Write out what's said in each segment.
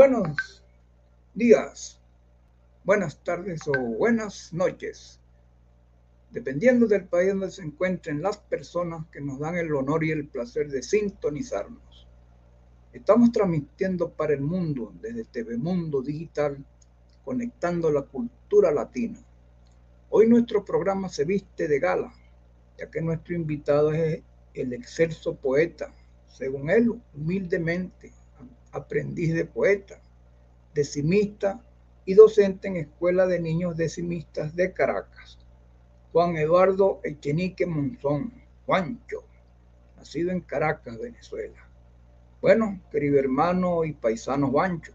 Buenos días, buenas tardes o buenas noches, dependiendo del país donde se encuentren las personas que nos dan el honor y el placer de sintonizarnos. Estamos transmitiendo para el mundo desde TV Mundo Digital, conectando la cultura latina. Hoy nuestro programa se viste de gala, ya que nuestro invitado es el excelso poeta, según él, humildemente aprendiz de poeta, decimista y docente en Escuela de Niños Decimistas de Caracas. Juan Eduardo Echenique Monzón, Juancho, nacido en Caracas, Venezuela. Bueno, querido hermano y paisano Juancho,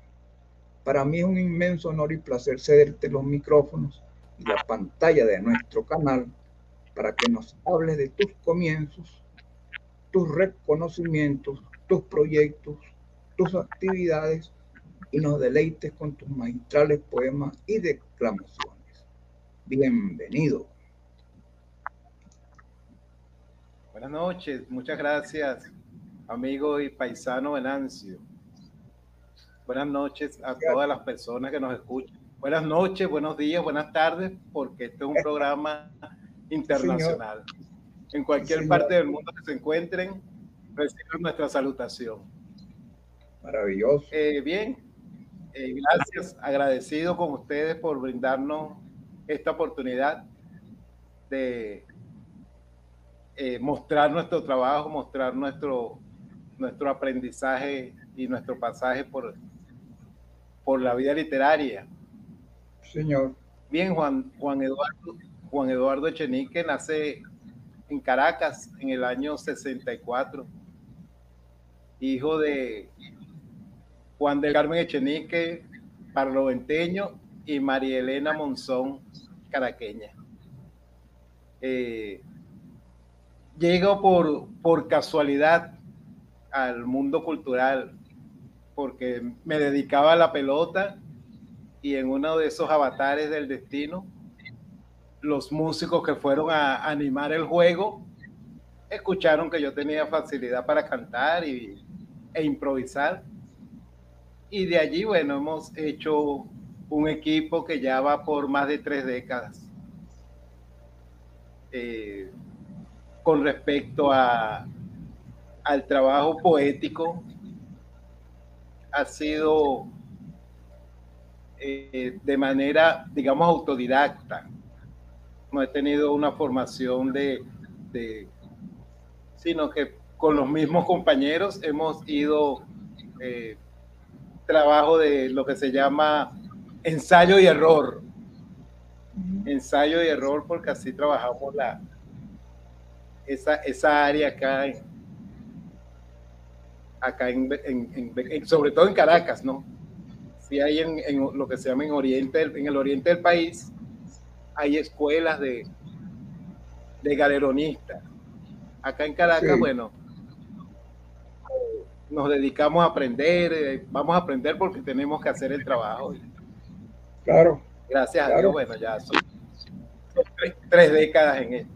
para mí es un inmenso honor y placer cederte los micrófonos y la pantalla de nuestro canal para que nos hables de tus comienzos, tus reconocimientos, tus proyectos, tus actividades y nos deleites con tus magistrales poemas y declamaciones. Bienvenido. Buenas noches, muchas gracias, amigo y paisano Venancio. Buenas noches a todas las personas que nos escuchan. Buenas noches, buenos días, buenas tardes, porque este es un programa internacional. En cualquier parte del mundo que se encuentren, reciban nuestra salutación. Maravilloso. Eh, bien, eh, gracias, agradecido con ustedes por brindarnos esta oportunidad de eh, mostrar nuestro trabajo, mostrar nuestro, nuestro aprendizaje y nuestro pasaje por, por la vida literaria. Señor. Bien, Juan, Juan Eduardo, Juan Eduardo Echenique nace en Caracas en el año 64, hijo de Juan del Carmen Echenique, parloventeño, y María Elena Monzón, caraqueña. Eh, llego por, por casualidad al mundo cultural, porque me dedicaba a la pelota y en uno de esos avatares del destino, los músicos que fueron a animar el juego escucharon que yo tenía facilidad para cantar y, e improvisar y de allí, bueno, hemos hecho un equipo que ya va por más de tres décadas. Eh, con respecto a, al trabajo poético, ha sido eh, de manera, digamos, autodidacta. No he tenido una formación de, de, sino que con los mismos compañeros hemos ido eh, trabajo de lo que se llama ensayo y error. Ensayo y error porque así trabajamos la, esa, esa área acá, en, acá en, sobre todo en Caracas, ¿no? Si hay en, lo que se llama en, oriente, en el oriente del país, hay escuelas de, de galeronistas. Acá en Caracas, bueno, nos dedicamos a aprender, eh, vamos a aprender porque tenemos que hacer el trabajo. Claro. Gracias a Dios, bueno, ya son, tres, décadas en esto.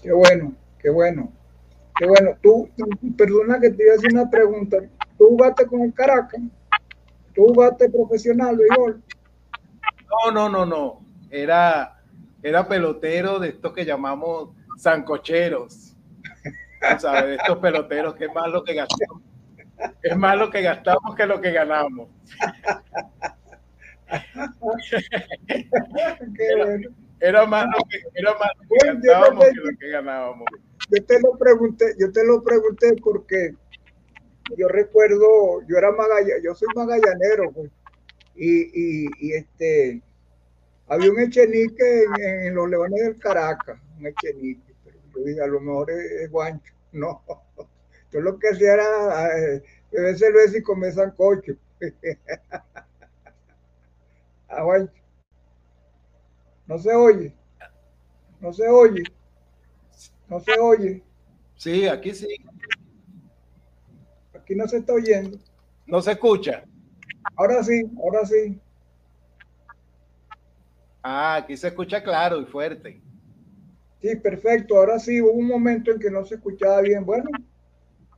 Qué bueno, qué bueno. Qué bueno. Tú, perdona que te iba a hacer una pregunta. ¿Tú jugaste con el Caracas? ¿Tú jugaste profesional, béisbol? No, no, no, no. Era, era pelotero de estos que llamamos sancocheros ¿sabes? Estos peloteros, que es más lo que gastamos. Es más lo que gastamos que lo que ganamos. era, más lo que, era más lo que gastábamos que lo que ganábamos. Yo te lo pregunté, yo te lo pregunté porque yo recuerdo, yo era magallanero, yo soy magallanero, pues, y, y, y, este, había un echenique en, en, los Leones del Caracas, un echenique, a lo mejor es, guancho. No, yo lo que hacía era beber cerveza y comer sancocho. Ah, bueno. No se oye. No se oye. No se oye. Sí, aquí sí. Aquí no se está oyendo. No se escucha. Ahora sí, ahora sí. Ah, aquí se escucha claro y fuerte. Sí, perfecto. Ahora sí, hubo un momento en que no se escuchaba bien. Bueno,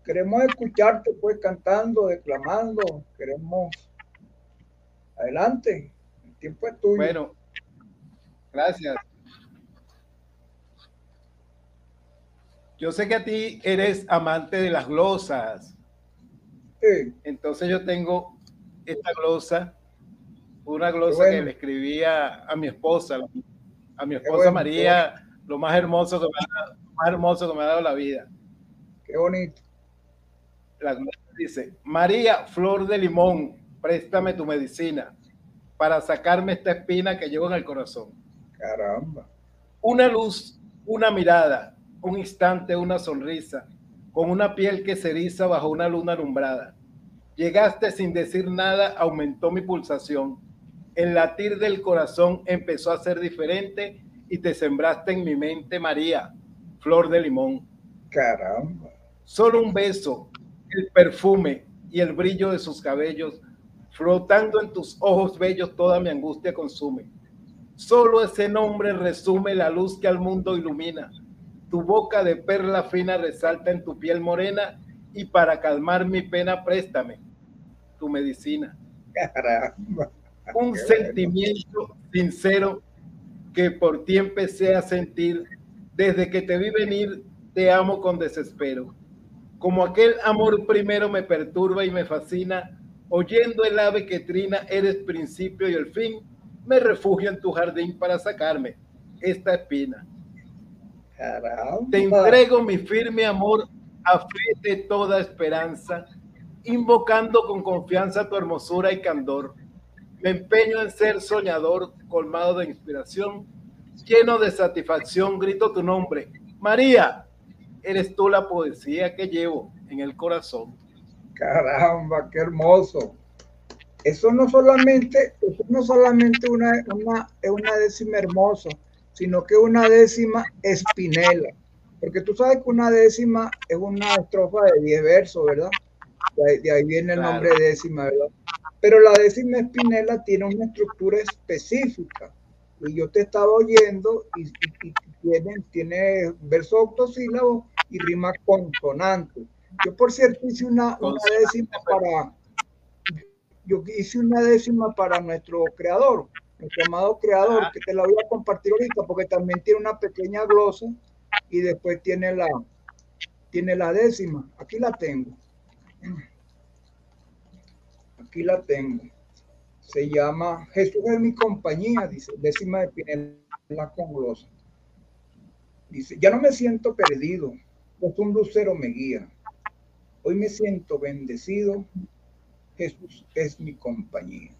queremos escucharte pues cantando, declamando. Queremos... Adelante. El tiempo es tuyo. Bueno, gracias. Yo sé que a ti eres amante de las glosas. Sí. Entonces yo tengo esta glosa, una glosa que le escribía a mi esposa, a mi esposa María, lo más hermoso que me ha, más hermoso que me ha dado la vida. Qué bonito. La dice, María, flor de limón, préstame tu medicina para sacarme esta espina que llevo en el corazón. Caramba. Una luz, una mirada, un instante, una sonrisa, con una piel que se eriza bajo una luna alumbrada. Llegaste sin decir nada, aumentó mi pulsación. El latir del corazón empezó a ser diferente y te sembraste en mi mente, María, flor de limón. Caramba. Solo un beso, el perfume y el brillo de sus cabellos, flotando en tus ojos bellos, toda mi angustia consume. Solo ese nombre resume la luz que al mundo ilumina tu boca de perla fina resalta en tu piel morena y para calmar mi pena préstame tu medicina. Caramba. Un sentimiento sincero que por ti empecé a sentir desde que te vi venir, te amo con desespero. Como aquel amor primero me perturba y me fascina, oyendo el ave que trina, eres principio y el fin, me refugio en tu jardín para sacarme esta espina. Te entrego mi firme amor a fe de toda esperanza, invocando con confianza tu hermosura y candor. Me empeño en ser soñador, colmado de inspiración, lleno de satisfacción, grito tu nombre. María, eres tú la poesía que llevo en el corazón. Caramba, qué hermoso. Eso no solamente, eso no solamente una, una, una décima hermosa, sino que una décima espinela. Porque tú sabes que una décima es una estrofa de 10 versos, ¿verdad? De ahí, viene el nombre décima, ¿verdad? Pero la décima espinela tiene una estructura específica. Y yo te estaba oyendo y, tiene, tiene verso octosílabo y rima consonante. Yo, por cierto, hice una, una décima para. Yo hice una décima para nuestro creador, nuestro amado creador, que te la voy a compartir ahorita porque también tiene una pequeña glosa y después tiene la, tiene la décima. Aquí la tengo. Aquí la tengo. Se llama Jesús es mi compañía, dice, décima de Pinela con glosa. Dice, ya no me siento perdido, pues un lucero me guía. Hoy me siento bendecido, Jesús es mi compañía.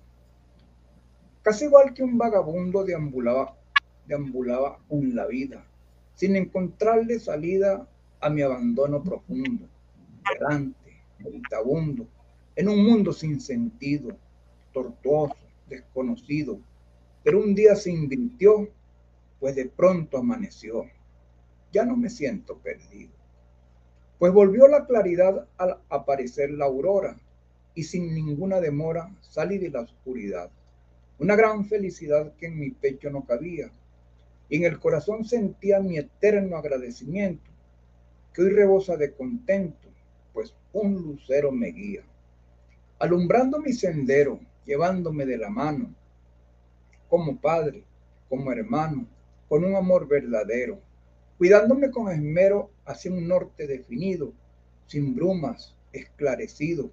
Casi igual que un vagabundo deambulaba, deambulaba con la vida, sin encontrarle salida a mi abandono profundo, errante, meditabundo, en un mundo sin sentido, tortuoso, desconocido, pero un día se invirtió, pues de pronto amaneció. Ya no me siento perdido, pues volvió la claridad al aparecer la aurora y sin ninguna demora salí de la oscuridad. Una gran felicidad que en mi pecho no cabía, y en el corazón sentía mi eterno agradecimiento, que hoy rebosa de contento, pues un lucero me guía, alumbrando mi sendero, llevándome de la mano, como padre, como hermano, con un amor verdadero, cuidándome con esmero hacia un norte definido, sin brumas, esclarecido,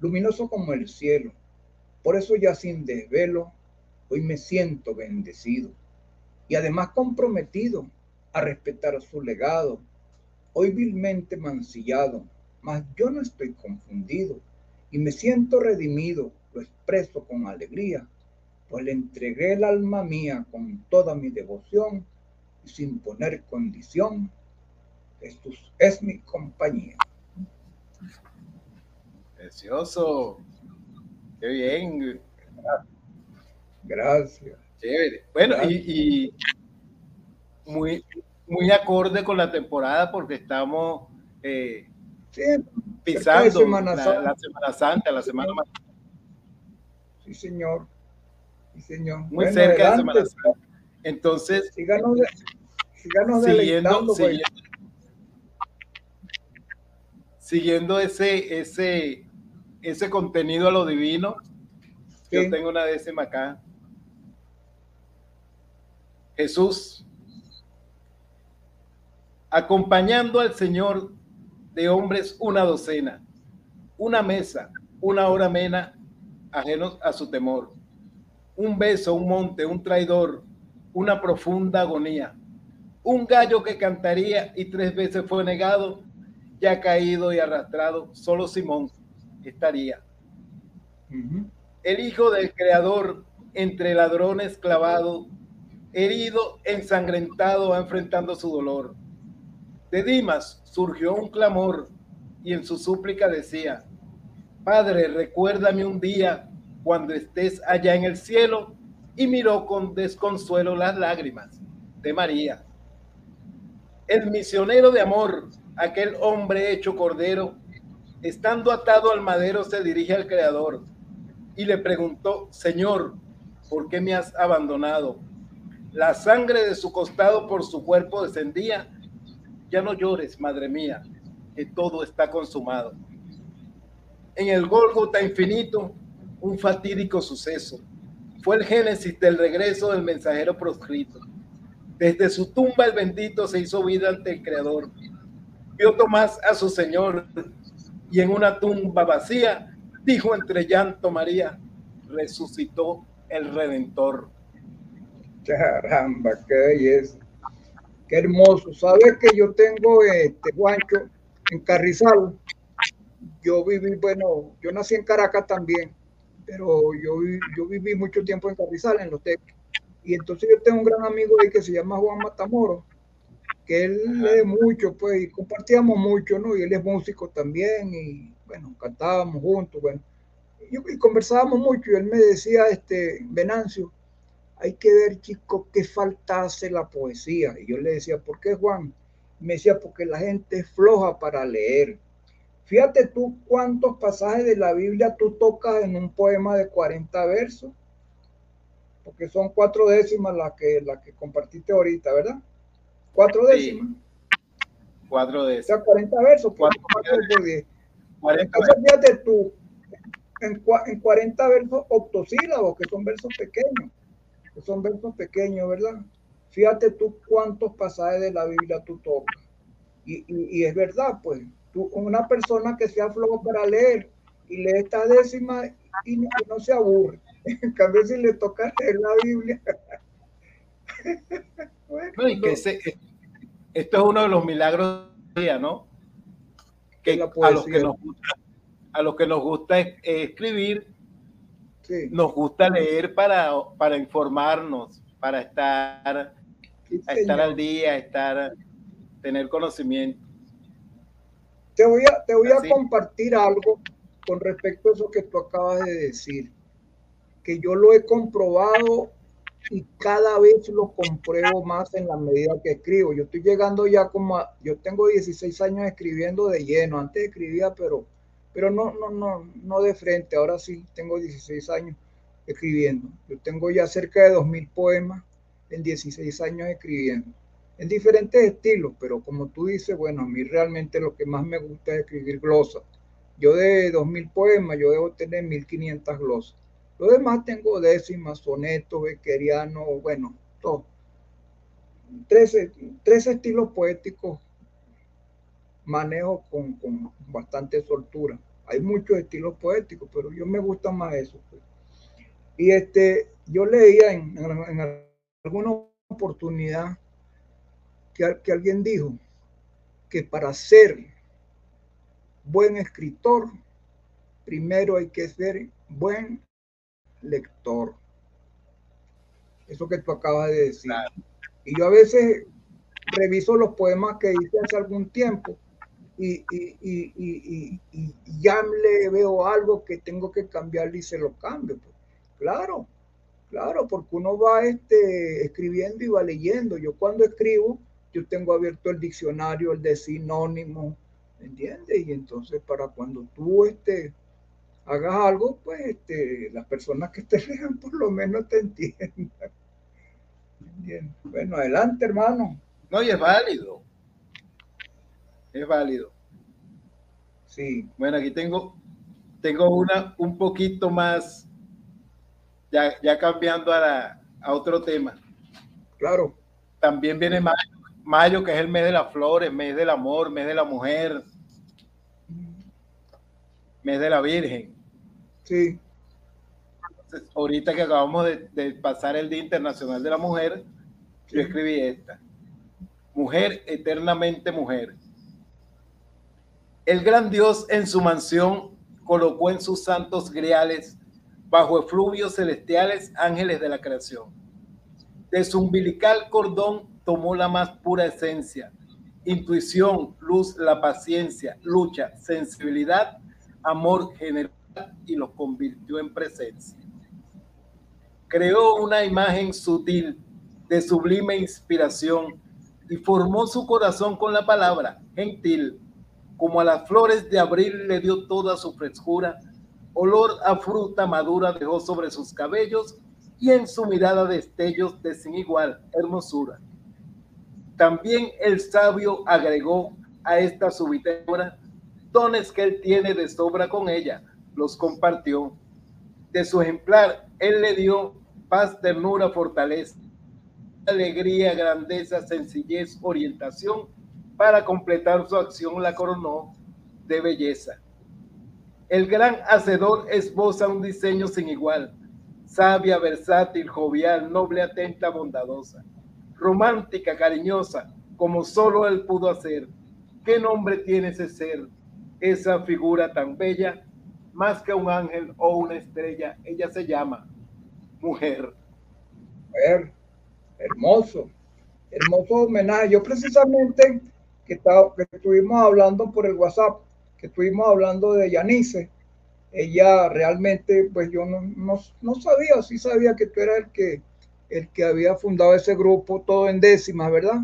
luminoso como el cielo. Por eso ya sin desvelo Hoy me siento bendecido y además comprometido a respetar su legado. Hoy vilmente mancillado, mas yo no estoy confundido y me siento redimido, lo expreso con alegría, pues le entregué el alma mía con toda mi devoción y sin poner condición. Jesús es mi compañía. Precioso. Qué bien. Gracias. Chévere. Bueno, y, muy, muy acorde con la temporada porque estamos eh, pisando la, Semana Santa, la Semana Sí, señor. Sí, señor. Muy cerca de Semana Santa. Entonces, síganos, síganos siguiendo, siguiendo, siguiendo, ese, ese, ese contenido a lo divino, yo tengo una décima acá. Jesús, acompañando al Señor de hombres una docena, una mesa, una hora mena, ajenos a su temor, un beso, un monte, un traidor, una profunda agonía, un gallo que cantaría y tres veces fue negado, ya caído y arrastrado, solo Simón estaría. El hijo del creador entre ladrones clavado, herido, ensangrentado, enfrentando su dolor. De Dimas surgió un clamor y en su súplica decía, Padre, recuérdame un día cuando estés allá en el cielo, y miró con desconsuelo las lágrimas de María. El misionero de amor, aquel hombre hecho cordero, estando atado al madero, se dirige al Creador y le preguntó, Señor, ¿por qué me has abandonado? La sangre de su costado por su cuerpo descendía. Ya no llores, madre mía, que todo está consumado. En el Gólgota infinito, un fatídico suceso. Fue el génesis del regreso del mensajero proscrito. Desde su tumba el bendito se hizo vida ante el Creador. Vio Tomás a su Señor y en una tumba vacía dijo entre llanto María, resucitó el Redentor. Caramba, qué belleza. Qué hermoso. Sabes que yo tengo este guancho en Carrizal. Yo viví, bueno, yo nací en Caracas también, pero yo, yo viví mucho tiempo en Carrizal, en los teques. Y entonces yo tengo un gran amigo ahí que se llama Juan Matamoro, que él lee mucho, pues, y compartíamos mucho, ¿no? Y él es músico también, y bueno, cantábamos juntos, bueno. Y, y conversábamos mucho, y él me decía, este, Venancio, hay que ver, chicos, qué falta hace la poesía. Y yo le decía, ¿por qué, Juan? me decía, porque la gente es floja para leer. Fíjate tú cuántos pasajes de la Biblia tú tocas en un poema de 40 versos, porque son cuatro décimas las que, la que compartiste ahorita, ¿verdad? Cuatro décimas. Cuatro décimas. O sea, 40 versos, cuatro, por 10. Entonces, fíjate tú, en, en 40 versos octosílabos, que son versos pequeños son versos pequeños, ¿verdad? Fíjate tú cuántos pasajes de la Biblia tú tocas. Y, es verdad, pues, tú, una persona que sea flojo para leer y lee esta décima y, no se aburre. En cambio, si le toca leer la Biblia. esto es uno de los milagros día, ¿no? Que a los que nos gusta, a los que nos gusta escribir, nos gusta leer para, para informarnos, para estar, estar al día, estar, tener conocimiento. Te voy a, te voy a compartir algo con respecto a eso que tú acabas de decir, que yo lo he comprobado y cada vez lo compruebo más en la medida que escribo. Yo estoy llegando ya como a, yo tengo 16 años escribiendo de lleno, antes escribía, pero pero no, no, no, no de frente. Ahora sí, tengo 16 años escribiendo. Yo tengo ya cerca de 2.000 poemas en 16 años escribiendo, en diferentes estilos, pero como tú dices, bueno, a mí realmente lo que más me gusta es escribir glosas. Yo de 2.000 poemas, yo debo tener 1.500 glosas. Lo demás tengo décimas, sonetos, bequerianos, bueno, todo. Tres, tres estilos poéticos manejo con, con bastante soltura. Hay muchos estilos poéticos, pero yo me gusta más eso. Pues. Y este, yo leía en, en, alguna oportunidad que, que alguien dijo que para ser buen escritor, primero hay que ser buen lector. Eso que tú acabas de decir. Y yo a veces reviso los poemas que hice hace algún tiempo y, y, ya le veo algo que tengo que cambiar y se lo cambio. Pues. Claro, Claro, porque uno va este, escribiendo y va leyendo. Yo cuando escribo, yo tengo abierto el diccionario, el de sinónimo, ¿me entiendes? Y entonces para cuando tú este, hagas algo, pues este, las personas que te lean por lo menos te entiendan. Bueno, adelante, hermano. No, y es válido. Es válido. Sí. Bueno, aquí tengo, tengo una un poquito más, ya, ya cambiando a, la, a otro tema. Claro. También viene mayo, mayo, que es el mes de las flores, mes del amor, mes de la mujer, mes de la Virgen. Sí. Entonces, ahorita que acabamos de, de, pasar el Día Internacional de la Mujer, yo escribí esta. Mujer, eternamente mujer. El gran Dios en su mansión colocó en sus santos griales, bajo efluvios celestiales, ángeles de la creación. De su umbilical cordón tomó la más pura esencia, intuición, luz, la paciencia, lucha, sensibilidad, amor, generosidad y los convirtió en presencia. Creó una imagen sutil de sublime inspiración y formó su corazón con la palabra gentil como a las flores de abril le dio toda su frescura, olor a fruta madura dejó sobre sus cabellos y en su mirada destellos de sin igual hermosura. También el sabio agregó a esta subitebra dones que él tiene de sobra con ella, los compartió. De su ejemplar, él le dio paz, ternura, fortaleza, alegría, grandeza, sencillez, orientación para completar su acción la coronó de belleza. El gran hacedor esboza un diseño sin igual, sabia, versátil, jovial, noble, atenta, bondadosa, romántica, cariñosa, como solo él pudo hacer. ¿Qué nombre tiene ese ser, esa figura tan bella? Más que un ángel o una estrella, ella se llama mujer. Mujer, hermoso, hermoso homenaje. Yo precisamente que, que estuvimos hablando por el WhatsApp, que estuvimos hablando de Yanice, ella realmente, pues yo no, no, no, sabía, sí sabía que tú eras el que, el que había fundado ese grupo, todo en décimas, ¿verdad?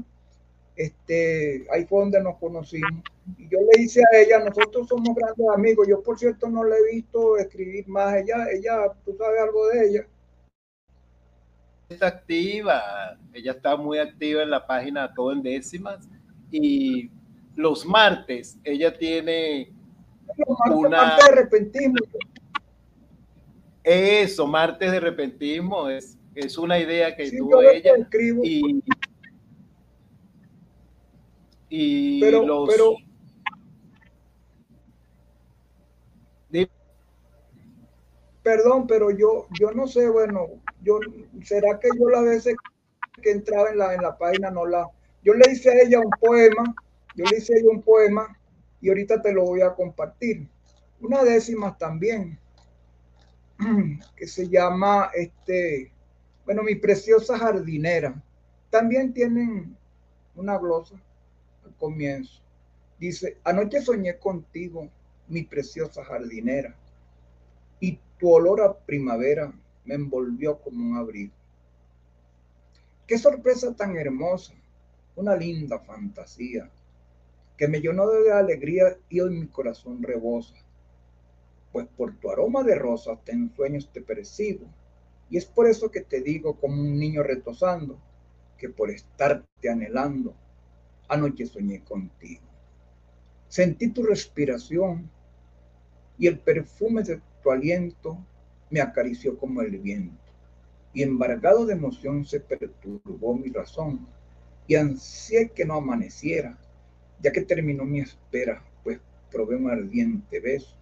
Este, ahí fue donde nos conocimos. Y yo le hice a ella, nosotros somos grandes amigos. Yo, por cierto, no le he visto escribir más. Ella, ella, tú sabes algo de ella. Está activa, ella está muy activa en la página Todo en Décimas y los martes ella tiene una... Martes de repentismo. Eso, martes de repentismo, es, es una idea que tuvo ella. Y, y pero, los... Pero... Perdón, pero yo, yo no sé, bueno, yo será que yo las veces que entraba en la, en la página no la, yo le hice a ella un poema, yo le hice a ella un poema y ahorita te lo voy a compartir. Una décima también, que se llama, este, bueno, mi preciosa jardinera. También tienen una glosa al comienzo. Dice, anoche soñé contigo, mi preciosa jardinera, y tu olor a primavera me envolvió como un abrigo. Qué sorpresa tan hermosa una linda fantasía que me llenó de alegría y hoy mi corazón rebosa. Pues por tu aroma de rosas en sueños te percibo, y es por eso que te digo como un niño retosando, que por estarte anhelando, anoche soñé contigo. Sentí tu respiración y el perfume de tu aliento me acarició como el viento, y embargado de emoción se perturbó mi razón y ansié que no amaneciera, ya que terminó mi espera, pues probé un ardiente beso,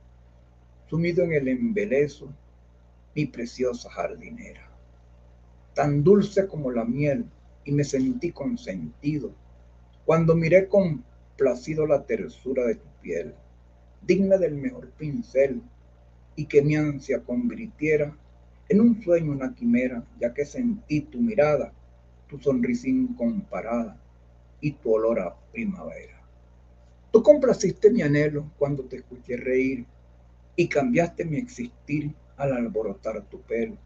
sumido en el embelezo, mi preciosa jardinera, tan dulce como la miel, y me sentí consentido, cuando miré complacido la tersura de tu piel, digna del mejor pincel, y que mi ansia convirtiera en un sueño, una quimera, ya que sentí tu mirada tu sonrisa incomparada y tu olor a primavera. Tú complaciste mi anhelo cuando te escuché reír y cambiaste mi existir al alborotar tu pelo.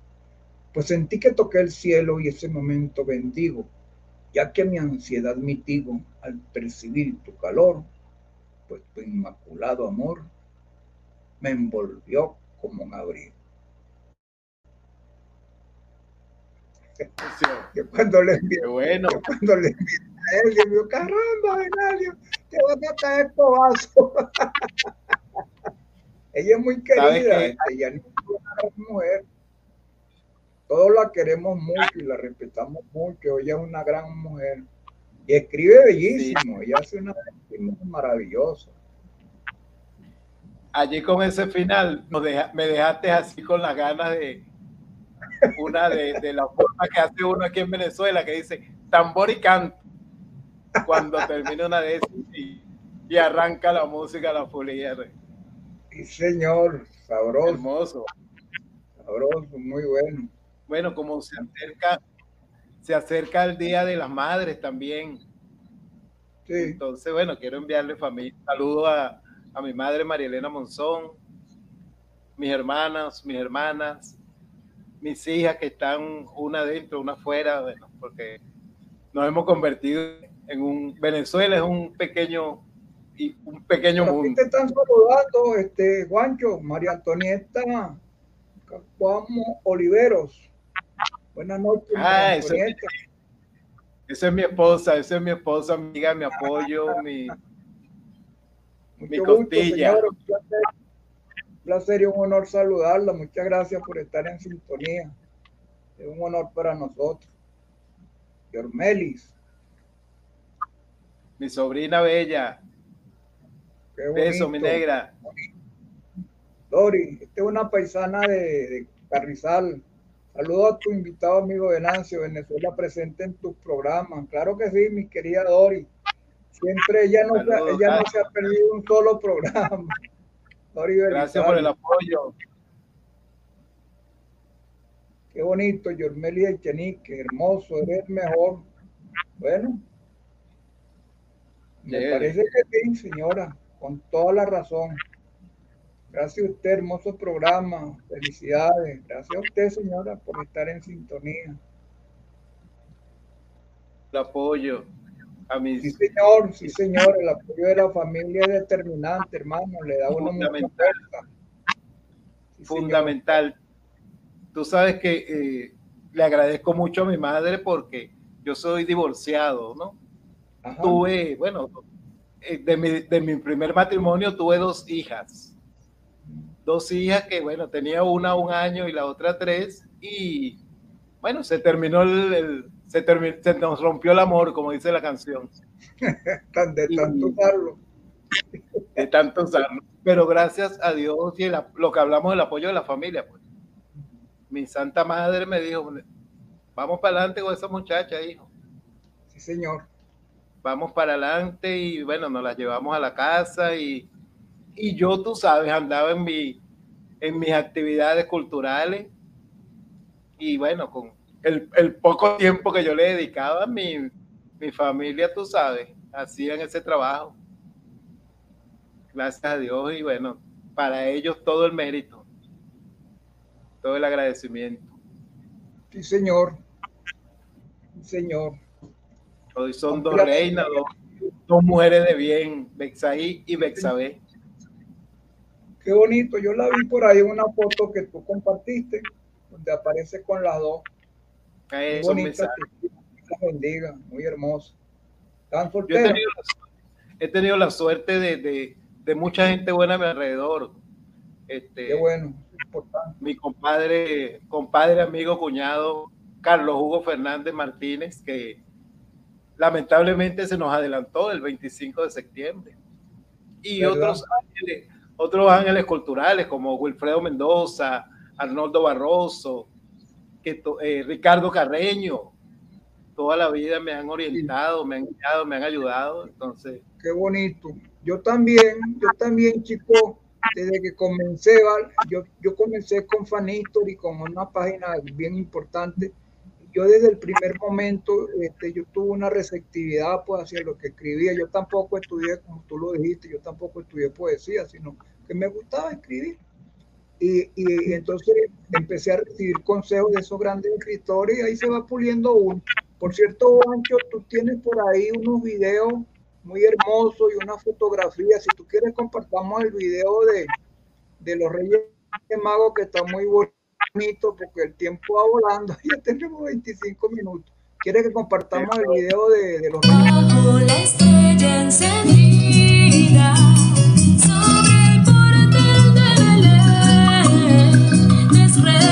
pues sentí que toqué el cielo y ese momento bendigo, ya que mi ansiedad mitigo al percibir tu calor, pues tu inmaculado amor me envolvió como un abrigo. Yo cuando le envié, bueno. yo cuando le envié a él, yo digo, caramba, Benadio, te voy a caer escobazo. ella es muy querida, ella no es una mujer. Todos la queremos mucho y la respetamos mucho. Ella es una gran mujer. Y escribe bellísimo. Ella hace una maravillosa. Allí con ese final me dejaste así con las ganas de una de, de la forma que hace uno aquí en Venezuela que dice tambor y canto cuando termina una de esas y, y arranca la música la fulier. Sí, señor, sabroso. Hermoso. Sabroso, muy bueno. Bueno, como se acerca, se acerca el Día de las Madres también. Sí. Entonces, bueno, quiero enviarle familia, saludo a, a mi madre María Elena Monzón, mis hermanas, mis hermanas, mis hijas que están una dentro, una afuera, bueno, porque nos hemos convertido en un Venezuela es un pequeño y un pequeño Pero mundo. te están saludando, este, Juancho, María Antonieta Cacuamo Oliveros. Buenas noches, Ah. Esa es mi esposa, esa es mi esposa, amiga, mi apoyo, mi mi gusto, costilla. Placer, y un honor saludarla. Muchas gracias por estar en sintonía. Es un honor para nosotros. Yormelis, mi sobrina bella. qué Beso, mi negra. Dori, esta es una paisana de, de Carrizal. Saludos a tu invitado amigo Venancio, Venezuela presente en tus programas. Claro que sí, mi querida Dori. Siempre ella no, se, ella no se ha perdido un solo programa. Gracias por el apoyo. Qué bonito, Yormelia Echenique, hermoso, eres mejor. Bueno, me parece que sí, señora, con toda la razón. Gracias a usted, hermoso programa, felicidades. Gracias a usted, señora, por estar en sintonía. El apoyo a mis Sí, señor, sí, señor, el apoyo de la familia es determinante, hermano, le da a uno mucha Fundamental. señor. fundamental. Tú sabes que eh, le agradezco mucho a mi madre porque yo soy divorciado, ¿no? Ajá. Tuve, bueno, eh, de mi, de mi primer matrimonio tuve dos hijas. Dos hijas que, bueno, tenía una un año y la otra tres. Y, bueno, se terminó el, el- se, termi- se nos rompió el amor, como dice la canción, Tan de tanto usarlo. de tantos años. Pero gracias a Dios y el lo que hablamos del apoyo de la familia, pues. Mi santa madre me dijo, vamos para adelante con esa muchacha, hijo. Sí, señor. vamos para adelante y bueno, nos las llevamos a la casa y, y yo, tú sabes, andaba en, mi, en mis actividades culturales y bueno, con el, el poco tiempo que yo le dedicaba, mi, mi familia, tú sabes, hacían ese trabajo. Gracias a Dios y bueno, para ellos todo el mérito, todo el agradecimiento. Sí, señor. Sí, señor. Hoy son dos reinas, dos, dos mujeres de bien, Bexaí y Bexabé. Qué bonito. Yo la vi por ahí en una foto que tú compartiste, donde aparece con las dos. Bendiga. Muy hermosa. ¿Están Yo he tenido, la, he tenido la suerte de, de- de mucha gente buena a mi alrededor. Este, Qué bueno. importante. Mi compadre, compadre, amigo, cuñado, Carlos Hugo Fernández Martínez, que lamentablemente se nos adelantó el 25 de septiembre. Y ¿Verdad? otros ángeles, otros ángeles culturales como Wilfredo Mendoza, Arnoldo Barroso, que eh, Ricardo Carreño, toda la vida me han orientado, me han guiado, me han ayudado. Entonces, Qué bonito. Yo también, yo también, chico, desde que comencé, yo, yo comencé con Fanistory, con una página bien importante. Yo desde el primer momento, este, yo tuve una receptividad pues, hacia lo que escribía. Yo tampoco estudié, como tú lo dijiste, yo tampoco estudié poesía, sino que me gustaba escribir. Y, entonces empecé a recibir consejos de esos grandes escritores y ahí se va puliendo uno. Por cierto, Ancho, tú tienes por ahí unos videos muy hermosos y una fotografía. Si tú quieres, compartamos el video de, de los Reyes de Mago que está muy bonito porque el tiempo va volando. Ya tenemos 25 minutos. ¿Quieres que compartamos el video de, los Reyes? Bajo la. Israel.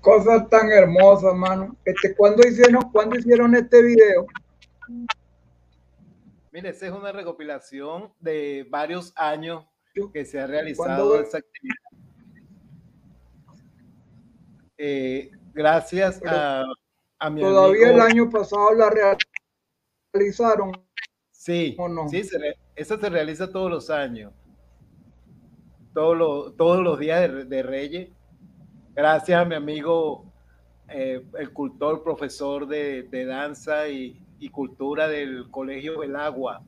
cosas tan hermosas, mano. Este, ¿cuándo, hicieron, ¿Cuándo hicieron este video? Mire, esa es una recopilación de varios años que se ha realizado esa actividad. Eh, gracias a, mi Todavía el año pasado la realizaron. Sí, O no? sí se re, esa se realiza todos los años. Todos los, todos los días de Reyes Gracias a mi amigo, eh, el cultor, profesor de, de danza y, y, cultura del Colegio El Agua,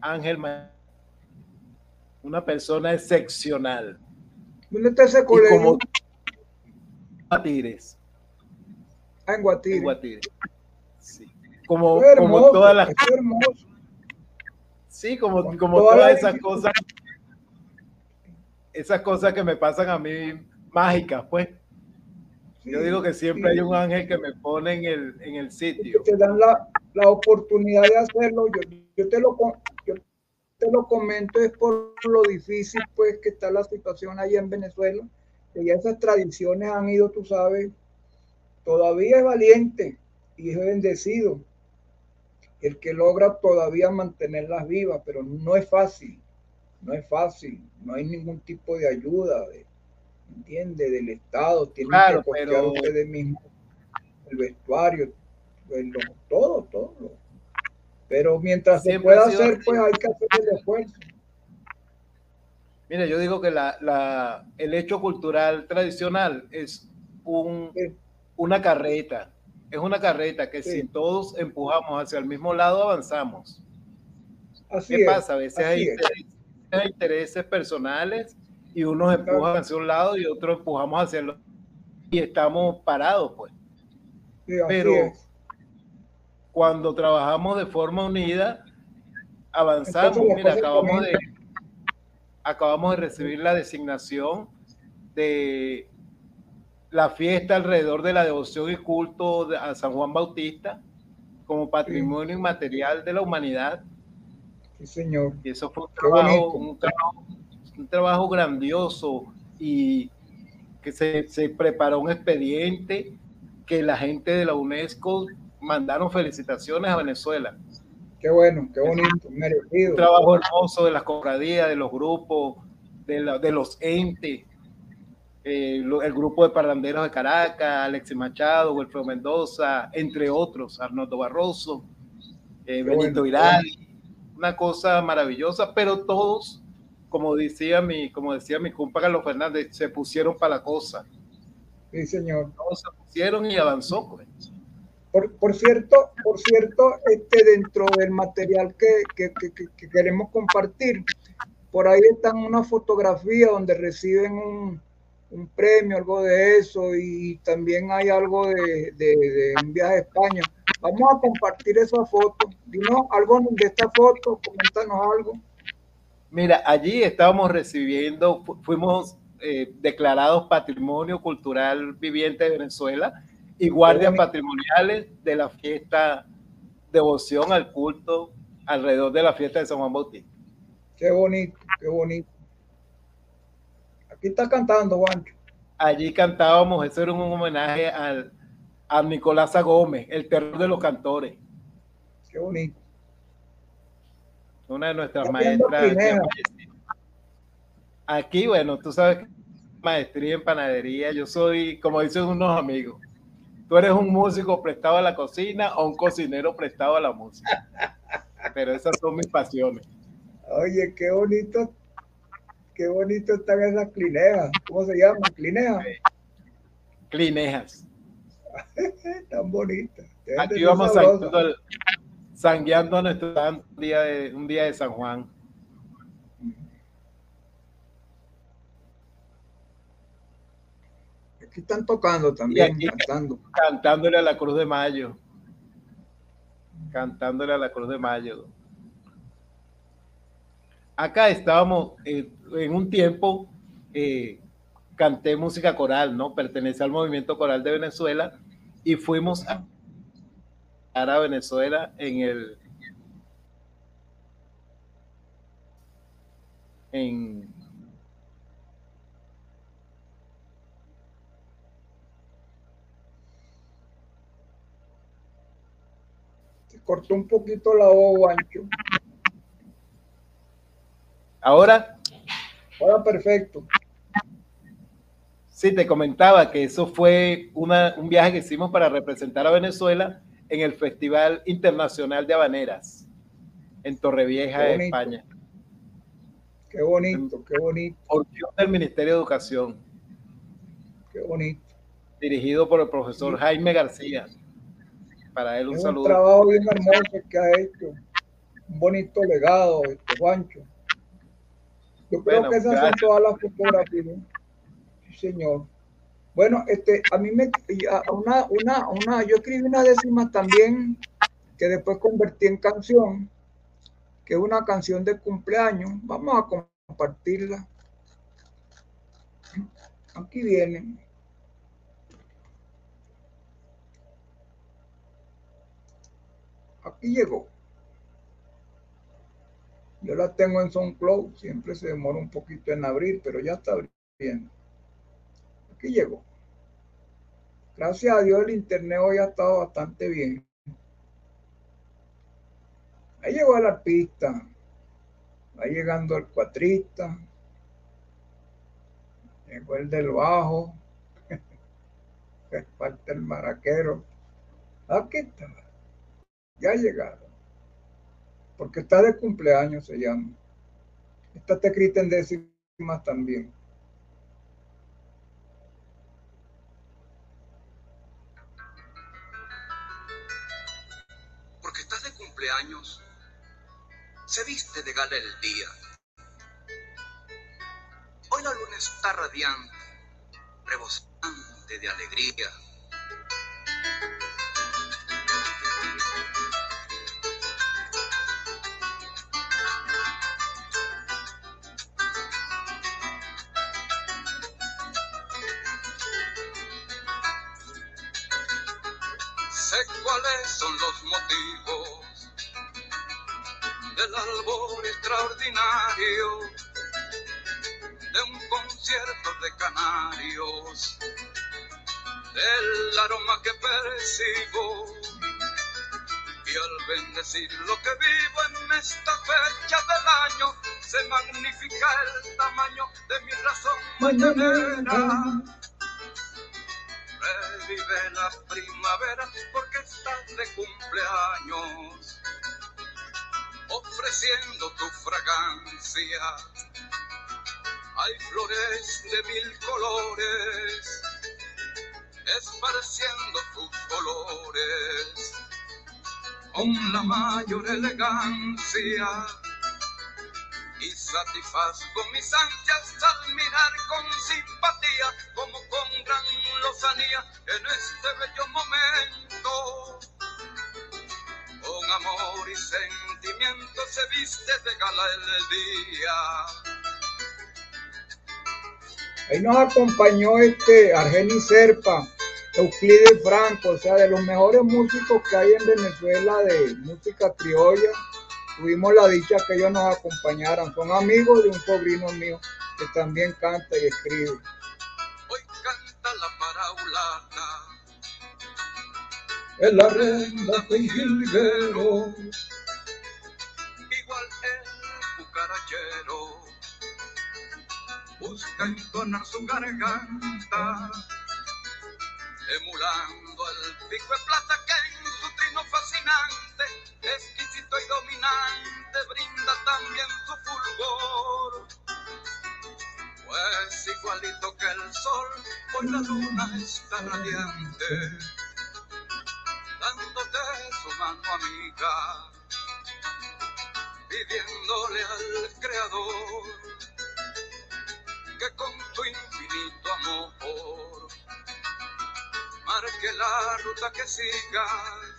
Ángel Ma Una persona excepcional. ¿Dónde está ese colegio? Como... Guatires. Ah, en En Sí. Como, hermoso, todas las. Sí, como, como, todas esas cosas. Esas cosas que me pasan a mí mágicas, pues. Yo digo que siempre hay un ángel que me pone en el, en el sitio. te dan la, la oportunidad de hacerlo. Yo, yo te lo yo te lo comento es por lo difícil pues que está la situación allá en Venezuela, que ya esas tradiciones han ido, tú sabes, todavía es valiente y es bendecido el que logra todavía mantenerlas vivas, pero no es fácil, no es fácil, no hay ningún tipo de ayuda, de, ¿entiende? Del Estado, tienen Claro, que costear pero- ustedes mismos el vestuario, pues, lo- todo, todo. Pero mientras se pueda hacer, así. pues hay que hacer el esfuerzo. Mira, yo digo que la, la- el hecho cultural tradicional es un, Sí. una carreta. Es una carreta que Sí. si todos empujamos hacia el mismo lado, avanzamos. Así ¿Qué es, pasa? A veces hay intereses, hay intereses personales y unos empujan hacia un lado y otros empujamos hacia el otro. Y estamos parados, pues. Sí, pero- es. Cuando trabajamos de forma unida, avanzamos. Entonces, Mira, acabamos de, acabamos de recibir la designación de la fiesta alrededor de la devoción y culto a San Juan Bautista como patrimonio inmaterial de la humanidad. Sí, señor. Y eso fue un trabajo, un trabajo, un trabajo grandioso y que se, se preparó un expediente que la gente de la UNESCO mandaron felicitaciones a Venezuela. Qué bueno, qué bonito, merecido. Un trabajo hermoso de las cofradías, de los grupos, de, la- de los entes, eh, lo- el grupo de parranderos de Caracas, Alexis Machado, Wilfredo Mendoza, entre otros, Arnoldo Barroso, eh, Benito bueno, Iradi, una cosa maravillosa, pero todos, como decía mi, como decía mi compa Carlos Fernández, se pusieron para la cosa, Sí, señor. todos se pusieron y avanzó, pues. Por, por cierto, por cierto, este dentro del material que, que- que- que- que queremos compartir, por ahí están unas fotografías donde reciben un, un premio, algo de eso, y también hay algo de, de- de un viaje a España. Vamos a compartir esa foto. Dinos algo de esta foto, coméntanos algo. Mira, allí estábamos recibiendo, fu- fuimos eh, declarados Patrimonio Cultural Viviente de Venezuela y guardias patrimoniales de la fiesta Devoción al Culto alrededor de la fiesta de San Juan Bautista. Qué bonito, qué bonito. Aquí está cantando, Juancho. Allí cantábamos, eso era un homenaje al, a Nicolás Gómez, el terror de los cantores, Qué bonito. Una de nuestras maestras. Aquí, bueno, tú sabes que maestría en panadería, yo soy, como dicen unos amigos, tú eres un músico prestado a la cocina o un cocinero prestado a la música. Pero esas son mis pasiones. Oye, qué bonito, qué bonito están esas clinejas. ¿Cómo se llaman? Clinejas. Clinejas. Tan bonitas. Aquí vamos sangueando, al- sangueando a nuestro día de, un día de San Juan. Aquí están tocando también, aquí- cantando. cantándole a la Cruz de Mayo. Cantándole a la Cruz de Mayo. Acá estábamos eh, en un tiempo, eh, canté música coral, ¿no? Pertenece al movimiento coral de Venezuela y fuimos a, a Venezuela en el en Se cortó un poquito la voz, Juancho. ahora Ahora perfecto. Sí, te comentaba que eso fue una- un viaje que hicimos para representar a Venezuela en el Festival Internacional de Habaneras en Torrevieja, Qué. España, Qué bonito, qué bonito, por del Ministerio de Educación. qué bonito. dirigido por el profesor Jaime García. Para él un Es un saludo. trabajo bien hermoso que ha hecho. Un bonito legado, este Juancho. Yo creo Bueno, que esas gracias. son todas las fotografías. Sí, señor. Bueno, este, a mí me una, una, una, yo escribí una décima también que después convertí en canción, que es una canción de cumpleaños. Vamos a compartirla. Aquí viene. Aquí llegó. Yo la tengo en SoundCloud, siempre se demora un poquito en abrir, pero ya está abriendo. Aquí llegó. Gracias a Dios el internet hoy ha estado bastante bien. Ahí llegó el artista. Va llegando el cuatrista. Llegó el del bajo. Que falta el maraquero. Aquí está. Ya llegaron. Porque está de cumpleaños, se llama. Está escrita en décimas también. Se viste de gala el día. Hoy la luna está radiante, rebosante de alegría. Magnifica el tamaño de mi razón mañanera. Revive la primavera porque estás de cumpleaños, ofreciendo tu fragancia. Hay flores de mil colores, esparciendo tus colores con la mayor elegancia satisfazgo mis ansias al mirar con simpatía como con gran lozanía en este bello momento. Con amor y sentimiento se viste de gala el día. Ahí nos acompañó este Argeni Serpa, Euclides Franco, o sea, de los mejores músicos que hay en Venezuela de música criolla. Tuvimos la dicha que ellos nos acompañaran. Son amigos de un sobrino mío que también canta y escribe. Hoy canta la paraulata. Es la reina de Jilguero. igual el cucarachero busca entonar su garganta, emulando al pico de plata que en su trino fascinante, y dominante, brinda también su fulgor. Pues igualito que el sol, hoy la luna está radiante, dándote su mano amiga pidiéndole al Creador que con tu infinito amor marque la ruta que sigas,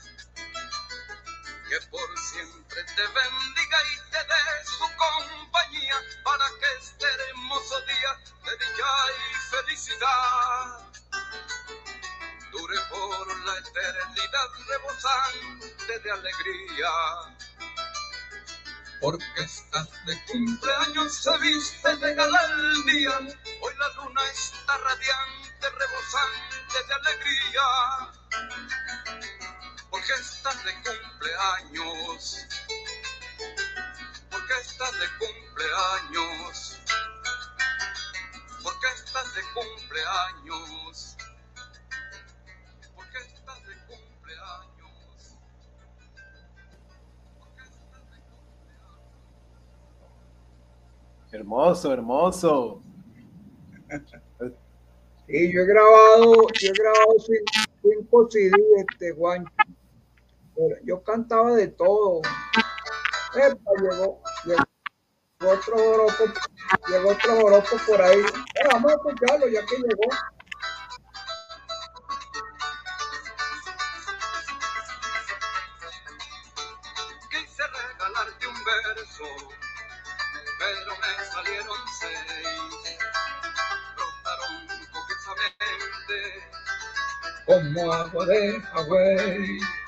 que por siempre te bendiga y te dé su compañía para que este hermoso día de dicha y felicidad dure por la eternidad rebosante de alegría porque estás de cumpleaños, se viste de gala el día. Hoy la luna está radiante, rebosante de alegría. Porque estás de cumpleaños, porque estás de cumpleaños, porque estás de cumpleaños, porque estás de cumpleaños. porque estás de Hermoso, hermoso. Y yo he grabado, yo he grabado cin- cinco CD, este Juancho. Yo cantaba de todo. Epa, llegó, llegó otro joropo, llegó otro por ahí. Bueno, vamos a escucharlo ya que llegó. Quise regalarte un verso, pero me salieron seis. Brotaron coquetamente Como agua de Hawái.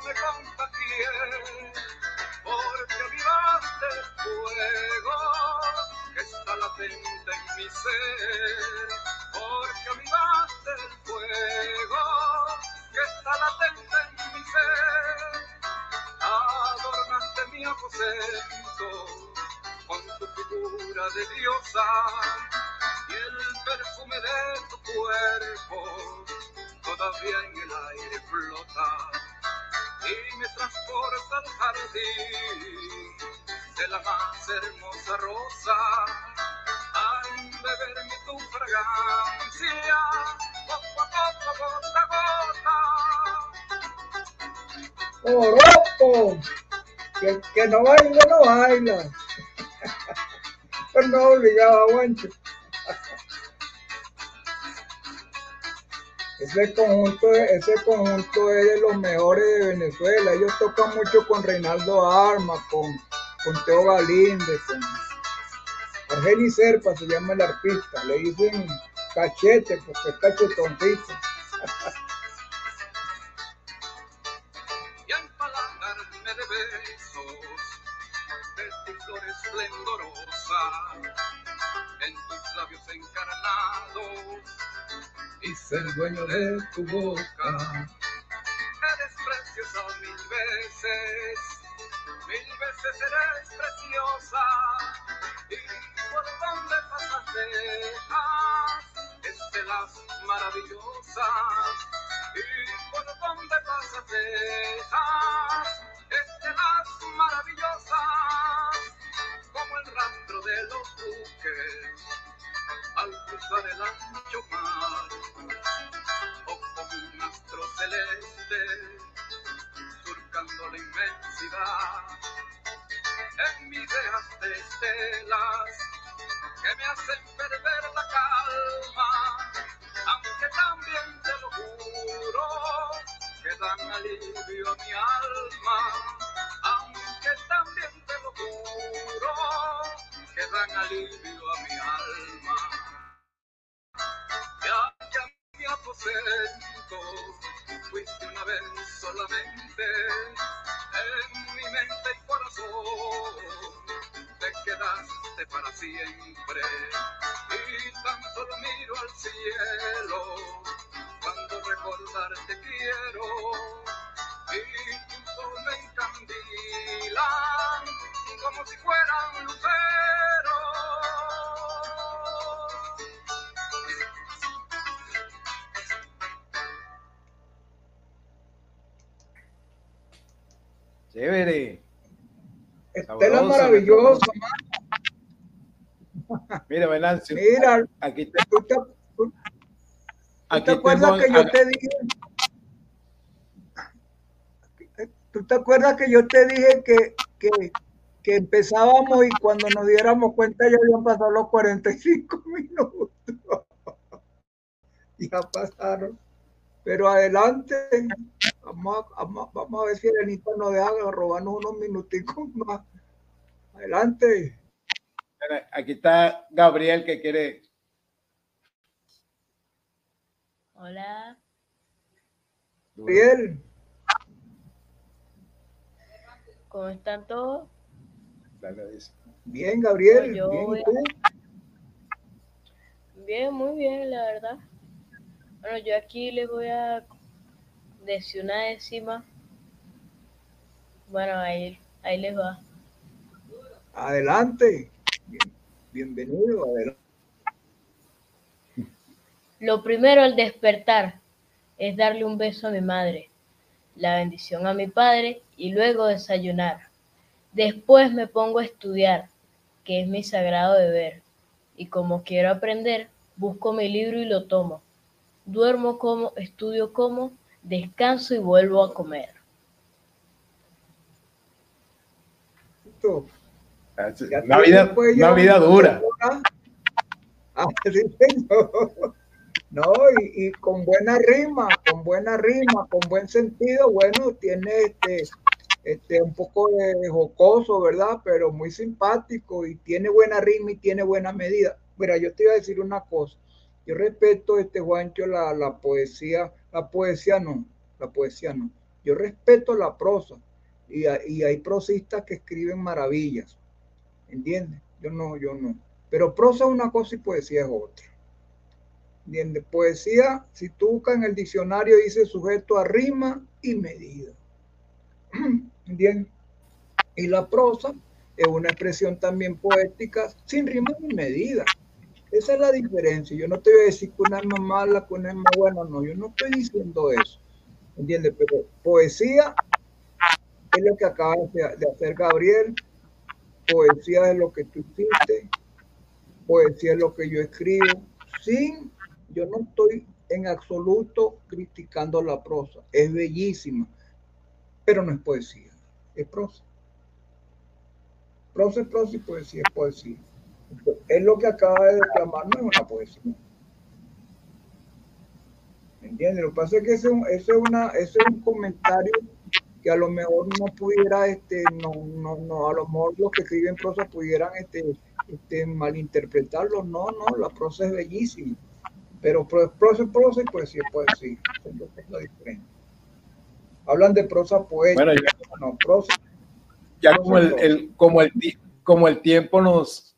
El ardor me No baila, no baila. Pues no obligaba, Juancho. Ese conjunto, ese conjunto es de los mejores de Venezuela. Ellos tocan mucho con Reinaldo Arma, con, con Teo Galíndez, con Argeni Serpa se llama el artista. Le dicen cachete porque es cachetoncito. Esplendorosa en tus labios encarnados Y ser dueño de tu boca. eres preciosa mil veces mil veces eres preciosa y por donde pasas dejas estelas maravillosas y por donde pasas dejas estelas maravillosas rastro de los buques al cruzar el ancho mar o como un astro celeste surcando la inmensidad. En mí dejaste estelas que me hacen perder la calma aunque también te lo juro que dan alivio a mi alma aunque también te lo juro que dan alivio a mi alma. Ya que a mi aposento fuiste una vez solamente en mi mente y corazón te quedaste para siempre. Y tan solo miro al cielo cuando recordarte quiero y me encandilan como si fueran luceros Chévere. Estela maravillosa, Mira, Venancio. Mira, Aquí te, ¿tú te, tú- tú aquí te acuerdas que yo te dije? ¿Tú te acuerdas que yo te dije que, que, que empezábamos y cuando nos diéramos cuenta ya habían pasado los 45 minutos? ya pasaron. Pero adelante, vamos a, vamos, vamos a ver si Elenita nos deja robarnos unos minuticos más. Adelante. Aquí está Gabriel que quiere. Hola. Gabriel, ¿Cómo están todos? Bien, Gabriel. Yo bien, voy ¿y a- tú? Bien, muy bien, la verdad. Bueno, yo aquí les voy a decir una décima. Bueno, ahí, ahí les va. Adelante. Bien- bienvenido, adelante. Lo primero al despertar es darle un beso a mi madre, la bendición a mi padre y luego desayunar. Después me pongo a estudiar, que es mi sagrado deber. Y como quiero aprender, busco mi libro y lo tomo. Duermo como, estudio como, descanso y vuelvo a comer. Ya Una vida, una vida dura. Ah, sí, señor. No, y, y con buena rima, con buena rima, con buen sentido, bueno, tiene este, este un poco de jocoso, ¿verdad? Pero muy simpático y tiene buena rima y tiene buena medida. Mira, yo te iba a decir una cosa. Yo respeto, este Juancho, la, la poesía, la poesía no, la poesía no. Yo respeto la prosa y, y hay prosistas que escriben maravillas. ¿Entiendes? Yo no, yo no. Pero prosa es una cosa y poesía es otra. ¿Entiendes? Poesía, si tú buscas en el diccionario, dice sujeto a rima y medida. ¿Entiendes? Y la prosa es una expresión también poética sin rima ni medida. Esa es la diferencia. Yo no te voy a decir que una es más mala, que una es más buena, no, yo no estoy diciendo eso. ¿Entiendes? Pero poesía es lo que acaba de de hacer Gabriel, poesía es lo que tú hiciste, poesía es lo que yo escribo, sin, yo no estoy en absoluto criticando la prosa, es bellísima, pero no es poesía, es prosa. Prosa es prosa y poesía es poesía. Es lo que acaba de declamar, no es una poesía. ¿Me entiendes? Lo que pasa es que ese, ese es, una, ese es un comentario que a lo mejor no pudiera, este, no, no, no, a lo mejor los que escriben prosa pudieran este, este, malinterpretarlo. No, no, la prosa es bellísima. Pero pro- prosa prosa y poesía es poesía. Eso es lo que es la diferencia. Hablan de prosa poética, Bueno, ya, no, prosa. ya como, el, el- como, el, como el tiempo nos,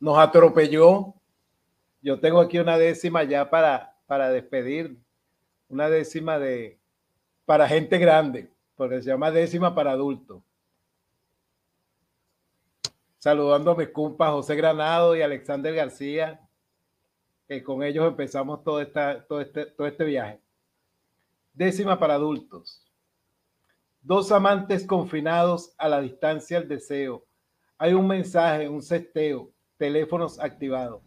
nos atropelló, yo tengo aquí una décima ya para, para despedir, una décima de para gente grande, porque se llama décima para adultos. Saludando a mis compas José Granado y Alexander García, que con ellos empezamos todo, esta, todo, este, todo este viaje. Décima para adultos. Dos amantes confinados a la distancia al deseo. Hay un mensaje, un sexteo, teléfonos activados.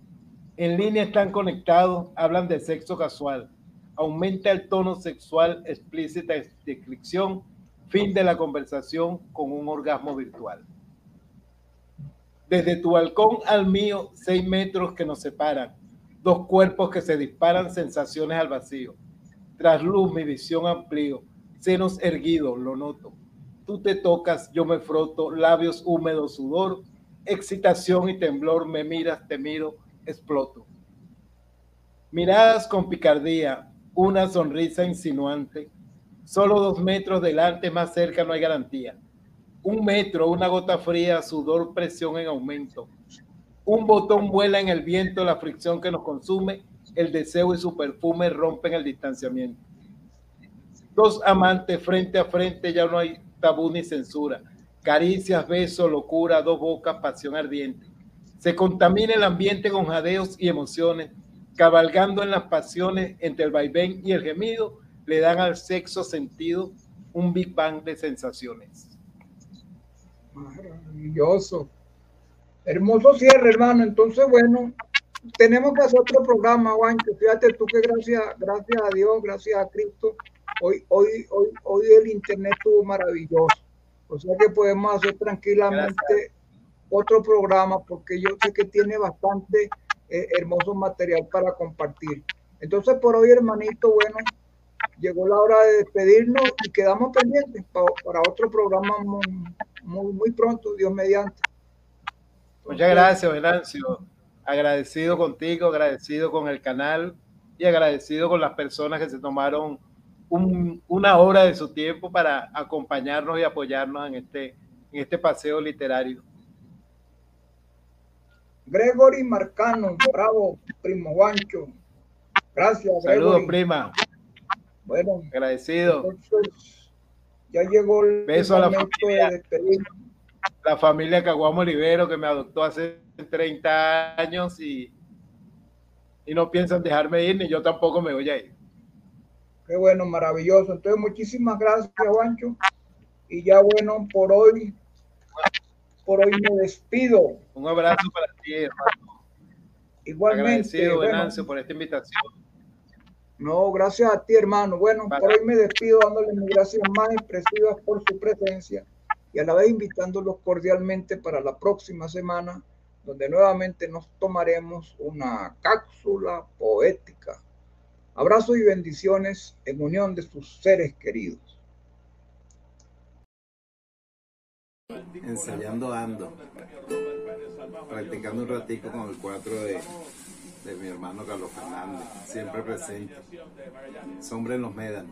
En línea están conectados, hablan de sexo casual. Aumenta el tono sexual, explícita descripción, fin de la conversación con un orgasmo virtual. Desde tu balcón al mío, seis metros que nos separan, dos cuerpos que se disparan, sensaciones al vacío. Tras luz, mi visión amplío, senos erguidos, lo noto. Tú te tocas, yo me froto, labios húmedos, sudor, excitación y temblor, me miras, te miro, exploto. Miradas con picardía, una sonrisa insinuante, solo dos metros delante, más cerca no hay garantía. Un metro, una gota fría, sudor, presión en aumento. Un botón vuela en el viento, la fricción que nos consume, el deseo y su perfume rompen el distanciamiento. Dos amantes frente a frente, ya no hay tabú ni censura. Caricias, besos, locura, dos bocas, pasión ardiente. Se contamina el ambiente con jadeos y emociones, cabalgando en las pasiones entre el vaivén y el gemido, le dan al sexo sentido un Big Bang de sensaciones. Maravilloso. Hermoso cierre, hermano. Entonces, bueno, tenemos que hacer otro programa, Juancho. Fíjate tú que gracias, gracias a Dios, gracias a Cristo, hoy, hoy, hoy, hoy el internet estuvo maravilloso. O sea que podemos hacer tranquilamente otro programa porque yo sé que tiene bastante eh, hermoso material para compartir. Entonces, por hoy, hermanito, bueno, llegó la hora de despedirnos y quedamos pendientes pa- para otro programa muy, muy, muy pronto, Dios mediante. Muchas gracias, Venancio. Agradecido contigo, agradecido con el canal y agradecido con las personas que se tomaron un- una hora de su tiempo para acompañarnos y apoyarnos en este, en este paseo literario. Gregory Marcano, bravo, primo Juancho. Gracias, Saludos, Gregory. prima. Bueno, Agradecido. entonces ya llegó el Beso a la momento familia. de. La familia Caguamo Olivero que me adoptó hace 30 años y, y no piensan dejarme ir, ni yo tampoco me voy a ir. Qué bueno, maravilloso. Entonces, muchísimas gracias, Juancho. Y ya bueno, por hoy, por hoy me despido. Un abrazo para ti, hermano. Igualmente. Agradecido, bueno, Venancio, por esta invitación. no, gracias a ti, hermano. Bueno, Vale. por hoy me despido dándole mis gracias más expresivas por su presencia y a la vez invitándolos cordialmente para la próxima semana, donde nuevamente nos tomaremos una cápsula poética. Abrazos y bendiciones en unión de sus seres queridos. ensayando ando, practicando un ratico con el cuatro de, de mi hermano Carlos Fernández, siempre presente. Sombra en los médanos.